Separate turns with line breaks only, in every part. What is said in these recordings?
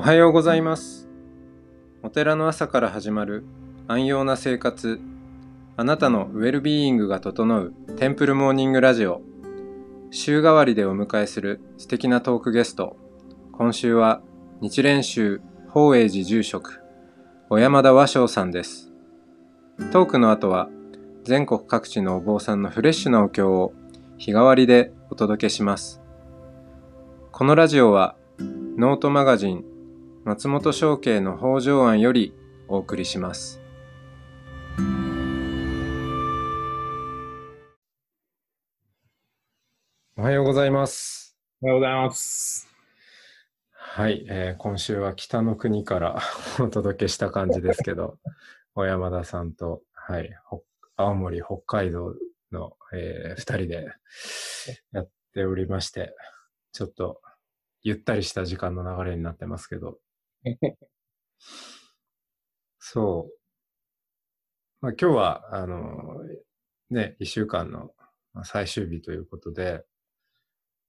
おはようございます。お寺の朝から始まる安養な生活、あなたのウェルビーイングが整うテンプルモーニングラジオ。週替わりでお迎えする素敵なトークゲスト。今週は日蓮宗法栄寺住職、小山田和尚さんです。トークの後は全国各地のお坊さんのフレッシュなお経を日替わりでお届けします。このラジオはノートマガジン松本商家の北条庵よりお送りします。おはようございます。
おはようございます。
はい、えー今週は北の国から お届けした感じですけど、小山田さんと、はい、ほ青森、北海道の、えー二人でやっておりまして、ちょっとゆったりした時間の流れになってますけど、そう。まあ、今日は、あの、ね、一週間の最終日ということで、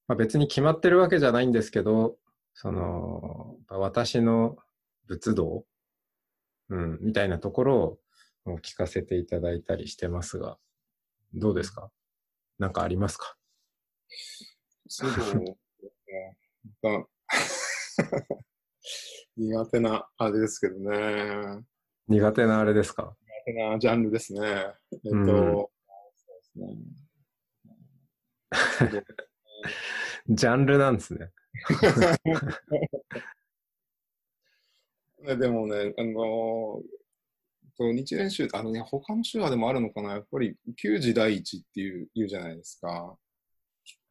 まあ、別に決まってるわけじゃないんですけど、その、私の仏道、うん、みたいなところを聞かせていただいたりしてますが、どうですか？なんかありますか？
そうですね。苦手なあれですけどね。
苦手なあれですか？
苦手なジャンルですね。えっと、
うん
そうですね。
ジャンルなんですね。
ね でもね、あのと日蓮宗、あのね、他の宗派でもあるのかな、やっぱり、旧時代一っていう言うじゃないですか。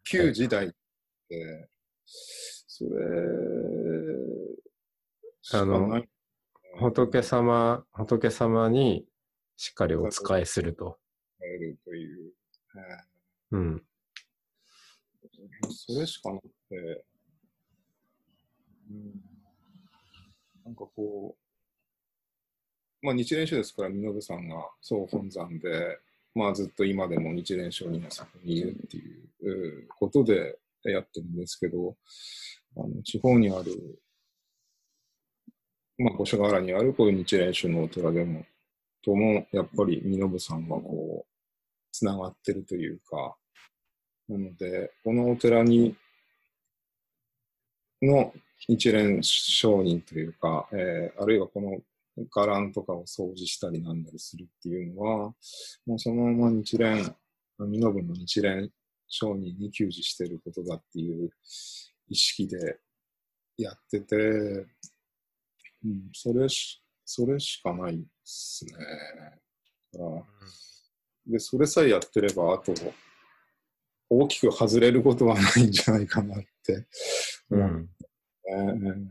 旧時代って、それ、
あの仏様、仏様にしっかりお仕えすると。
えるという、
うん。
えーそれしかなくて、うん、なんかこう、まあ日蓮宗ですから、身延さんが総本山で、まあずっと今でも日蓮上人がそこにいるっていううことでやってるんですけど、あの地方にある、まあ五所川原にあるこういう日蓮宗のお寺でも、とも、やっぱり身延さんはこう、つながってるというか、なので、このお寺に、の一連商人というか、えーあるいはこの伽藍とかを掃除したりなんだりするっていうのは、もうそのまま日蓮、身延の日蓮商人に給仕してることだっていう意識でやってて、うん、それし、それしかないですね。で、それさえやってれば、あと、大きく外れることはないんじゃないかなって。
うん。
えー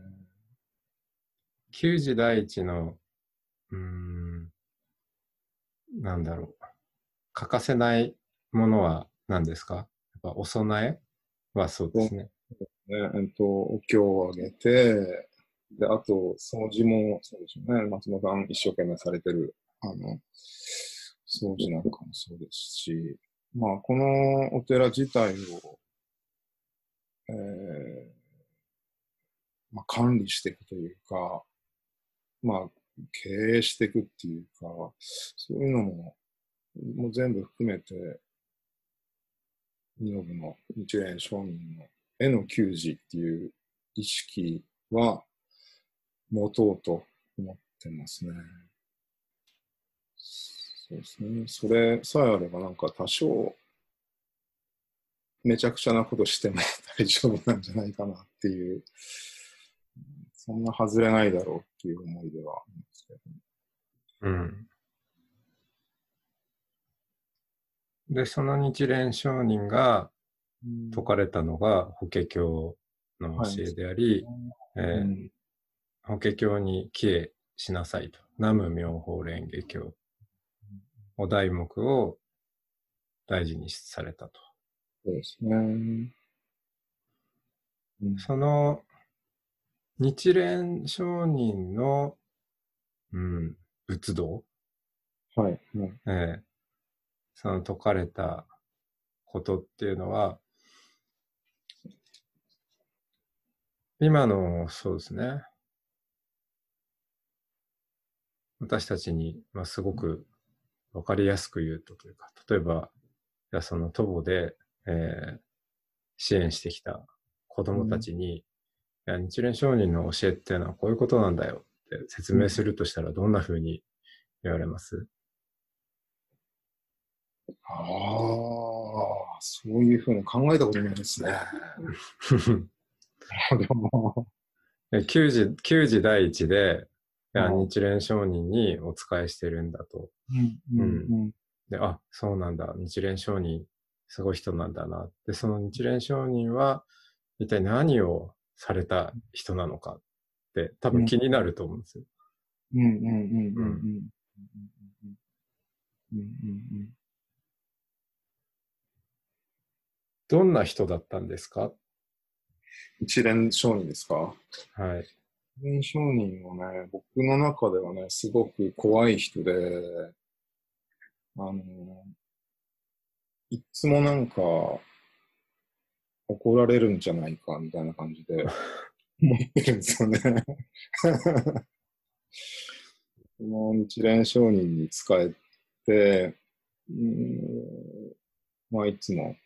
旧時代一の、うーん、なんだろう。欠かせないものは何ですか？やっぱお供えはそうですね。
ねえっと、お経をあげて、で、あと、掃除も、そうですよね。松本さん一生懸命されてる、あの、掃除なんかもそうですし、まあ、このお寺自体を、えーまあ、管理していくというか、まあ、経営していくっていうか、そういうのも、もう全部含めて、身延の日蓮商人のへの給仕っていう意識は持とうと思ってますね。そうですね。それさえあればなんか多少めちゃくちゃなことしても大丈夫なんじゃないかなっていう、そんな外れないだろうっていう思いではありますけど。
うん。で、その日蓮上人が説かれたのが法華経の教えであり、えー
うん
法華経に帰依しなさいと。南無妙法蓮華経。お題目を大事にされたと。
そうですね。うん
その日蓮上人の、うん、仏道、
はい。はい
ええその説かれたことっていうのは、今の、そうですね、私たちに、まあ、すごくわかりやすく言うとというか、例えば、いやそのトボで、えー支援してきた子供たちに、いや日蓮上人の教えっていうのはこういうことなんだよって説明するとしたらどんな風に言われます、
ああ、そういうふうに考えたことないですね。でも、
で給仕、給仕第一で、日蓮商人にお仕えしてるんだと。
うんうん
で、あ、そうなんだ。日蓮商人、すごい人なんだな。で、その日蓮商人は、一体何をされた人なのかって、多分気になると思うんですよ。
うんうんうんうんうん。うんうんうん、
どんな人だったんですか？
一連商人ですか？
はい。
一連商人はね、僕の中ではね、すごく怖い人で、あの、いつもなんか、怒られるんじゃないかみたいな感じで 思ってるんですよね。この日蓮商人に仕えて、うーんまあいつも、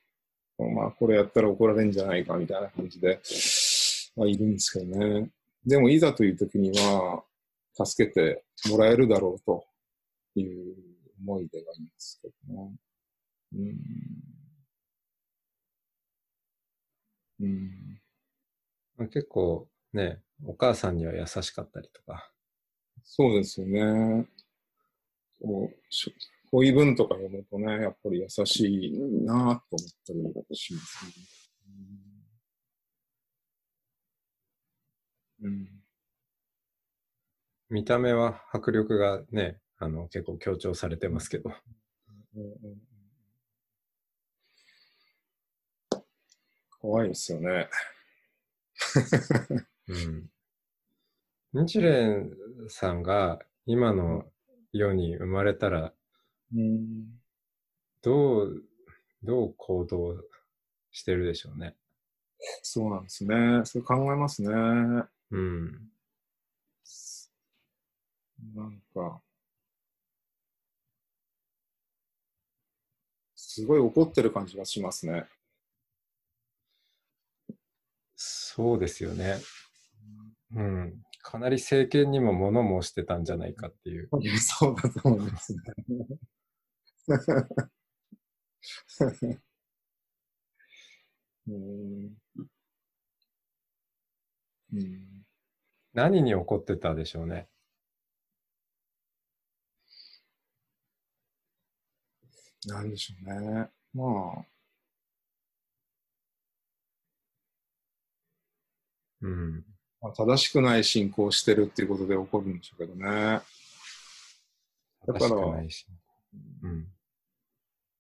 まあこれやったら怒られるんじゃないかみたいな感じで、まあいるんですけどね。でもいざという時には、助けてもらえるだろうという思いではいますけどね。うん。うん。
まあ結構ね、お母さんには優しかったりとか。
そうですよね。そうしこういう文とか読むとね、やっぱり優しいなと思ったりしますね。うん。うん
見た目は迫力がね、あの、結構強調されてますけど。
怖いですよね。
うん。日蓮さんが今の世に生まれたら、
うん。
どう、どう行動してるでしょうね。
そうなんですね。それ考えますね。な
うん。
んか、すごい怒ってる感じがしますね。
そうですよね。うん。かなり政権にも物申してたんじゃないかっていう。
そうだと思いますね。うんうん
何に怒ってたでしょうね。
なんでしょうね。まあ、
うん。
まあ正しくない信仰をしてるっていうことで起こるんでしょうけどね。だから
正しくないし。うん。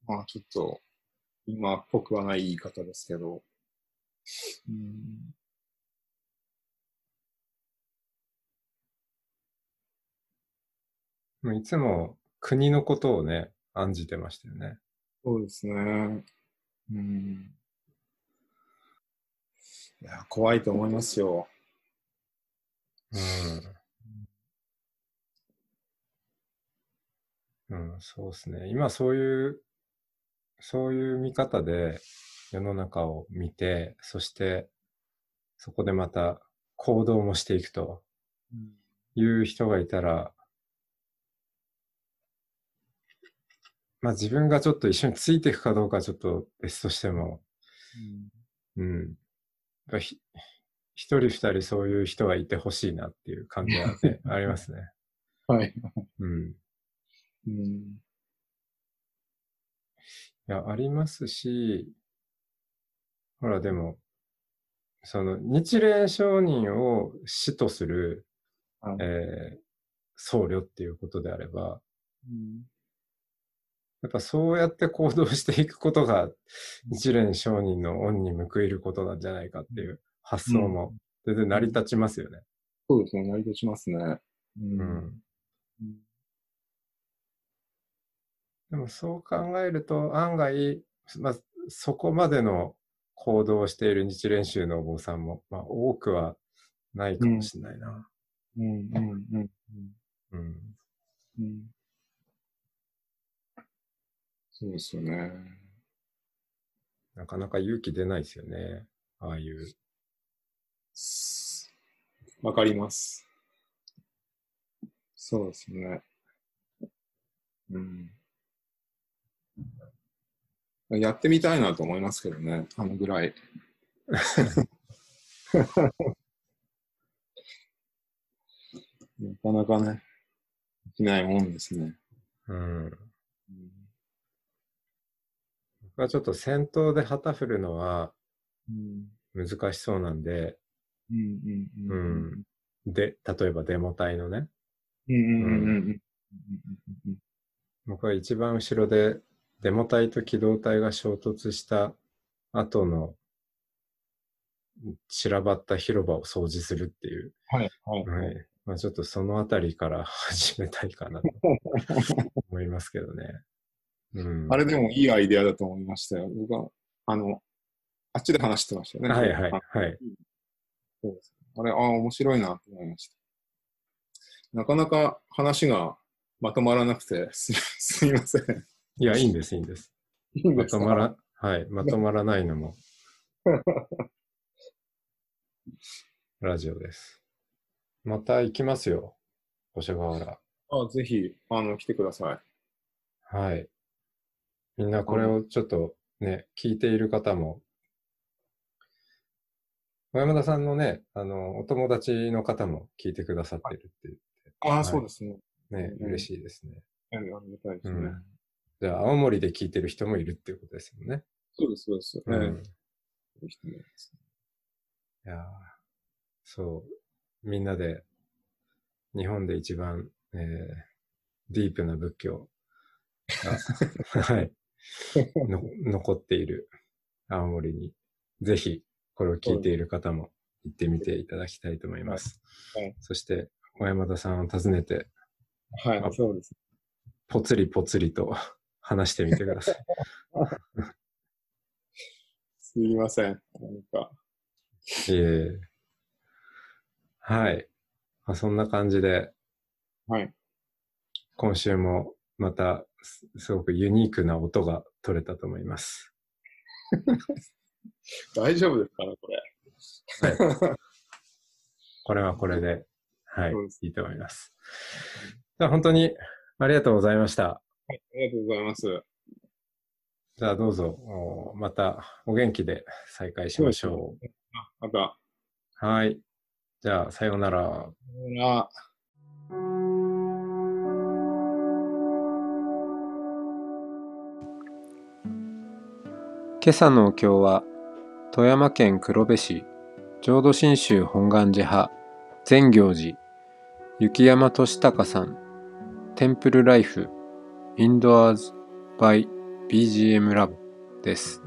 まあちょっと、今っぽくはない言い方ですけど。うん、
もういつも国のことをね、案じてましたよね。
そうですね。うん。いや、怖いと思いますよ。
うん。うん、そうですね。今そういう、そういう見方で世の中を見て、そしてそこでまた行動もしていくという人がいたら、まあ自分がちょっと一緒についていくかどうかはちょっと別としても、うん。やっぱひ一人二人そういう人がいてほしいなっていう感じはね、ありますね。
はい。
うん。
うん。
いや、ありますし、ほら、でも、その、日蓮上人を死とする、
はい
えー僧侶っていうことであれば、
うん
やっぱそうやって行動していくことが、日蓮上人の恩に報いることなんじゃないかっていう発想も全然成り立ちますよね。
そうですね。成り立ちますね。う
うん。
うん
でもそう考えると案外、まあ、そこまでの行動をしている日蓮宗のお坊さんも、まあ、多くはないかもしれないな。
うんうんうん
うん。
うん。そうですよね。
なかなか勇気出ないですよね。ああいう。
わかります。そうですね。うん。やってみたいなと思いますけどね、あのぐらい。なかなかね、できないもんですね。
うん。
うん
僕はちょっと先頭で旗振るのは
うん
難しそうなんで、
うんうんうん
で、例えばデモ隊のね、
うんうんうんうんうん
僕は一番後ろでデモ隊と機動隊が衝突した後の散らばった広場を掃除するっていう、
はいはい
は。い。まあちょっとそのあたりから始めたいかなと思いますけどね。うん。
あれでもいいアイデアだと思いましたよ。僕は、あの、あっちで話してましたよね。
はいはい
あ
はい。
そうです。あれ、ああ、面白いなと思いました。なかなか話がまとまらなくて、すすみません。
いや、いいんです、いいんです。
いいんですか？
まとまら、はい、まとまらないのも ラジオです。また行きますよ、五所川原。
あぜひ、あの、来てください。
はい。みんなこれをちょっとね、聞いている方も、小山田さんのね、あの、お友達の方も聞いてくださってるって
ああ、
はい
そうですね。
ね、
うん
嬉しいですね。
ありがたいですね。
うん。じゃあ、青森で聞いてる人もいるっていうことですよね。
そうです、そうです。
うん。
ええ
いやーそう、みんなで、日本で一番、えー、ディープな仏教が、はい、の、残っている青森に、ぜひ、これを聞いている方も行ってみていただきたいと思います。
はいはい
そして、小山田さんを訪ねて、
はい、
あ
そうです。
ぽつりぽつりと 話してみてください。
すいません。なんか、
いえはい。まあ、そんな感じで、
はい。
今週もまたすすごくユニークな音が取れたと思います。
大丈夫ですかね、これ。
これはこれで、はいいいと思います。じゃあ本当にありがとうございました。
ありがとうございます。
じゃあどうぞ、おまたお元気で再会しましょ
また、
う。はい。じゃあ、さようなら。
あ
今朝のお経は富山県黒部市浄土真宗本願寺派善行寺雪山俊孝さんテンプルライフインドアーズ by BGM ラボです。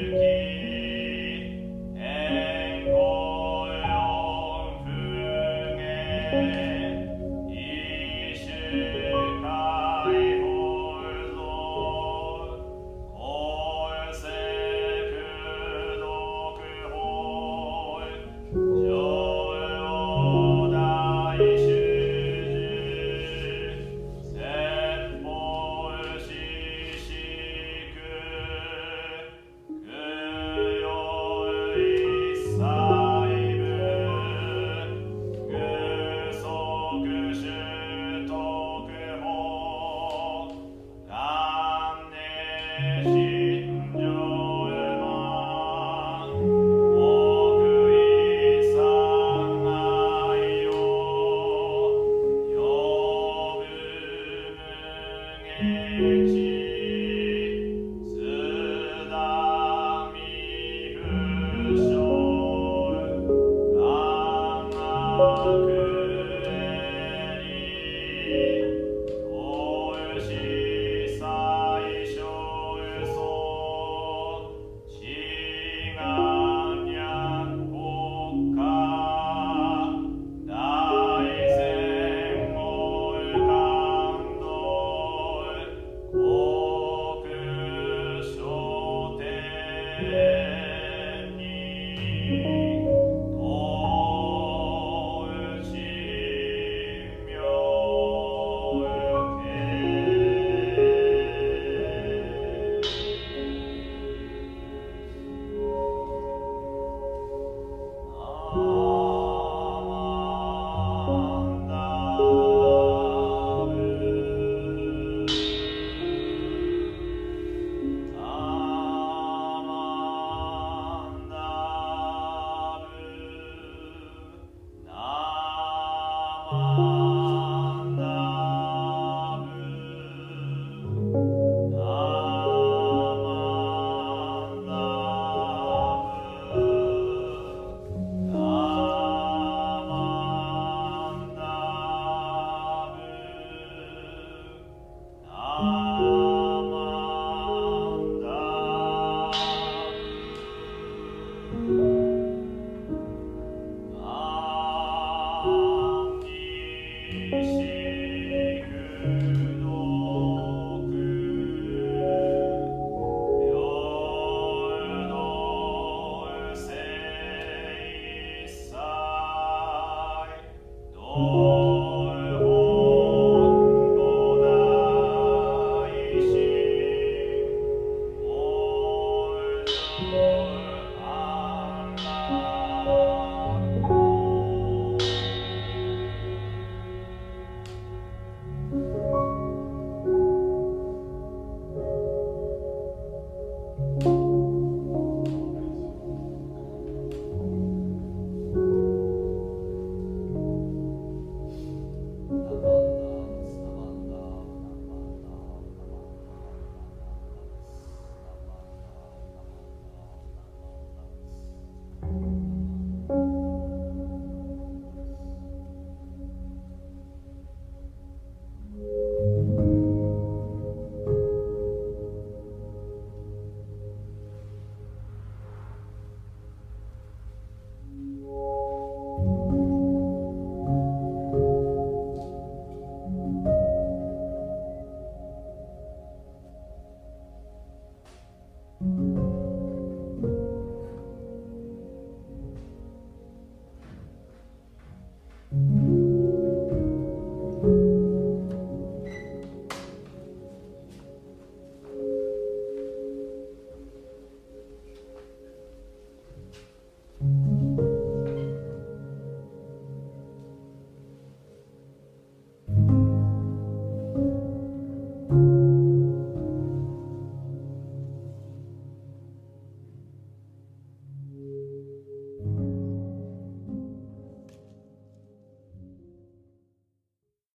Amen.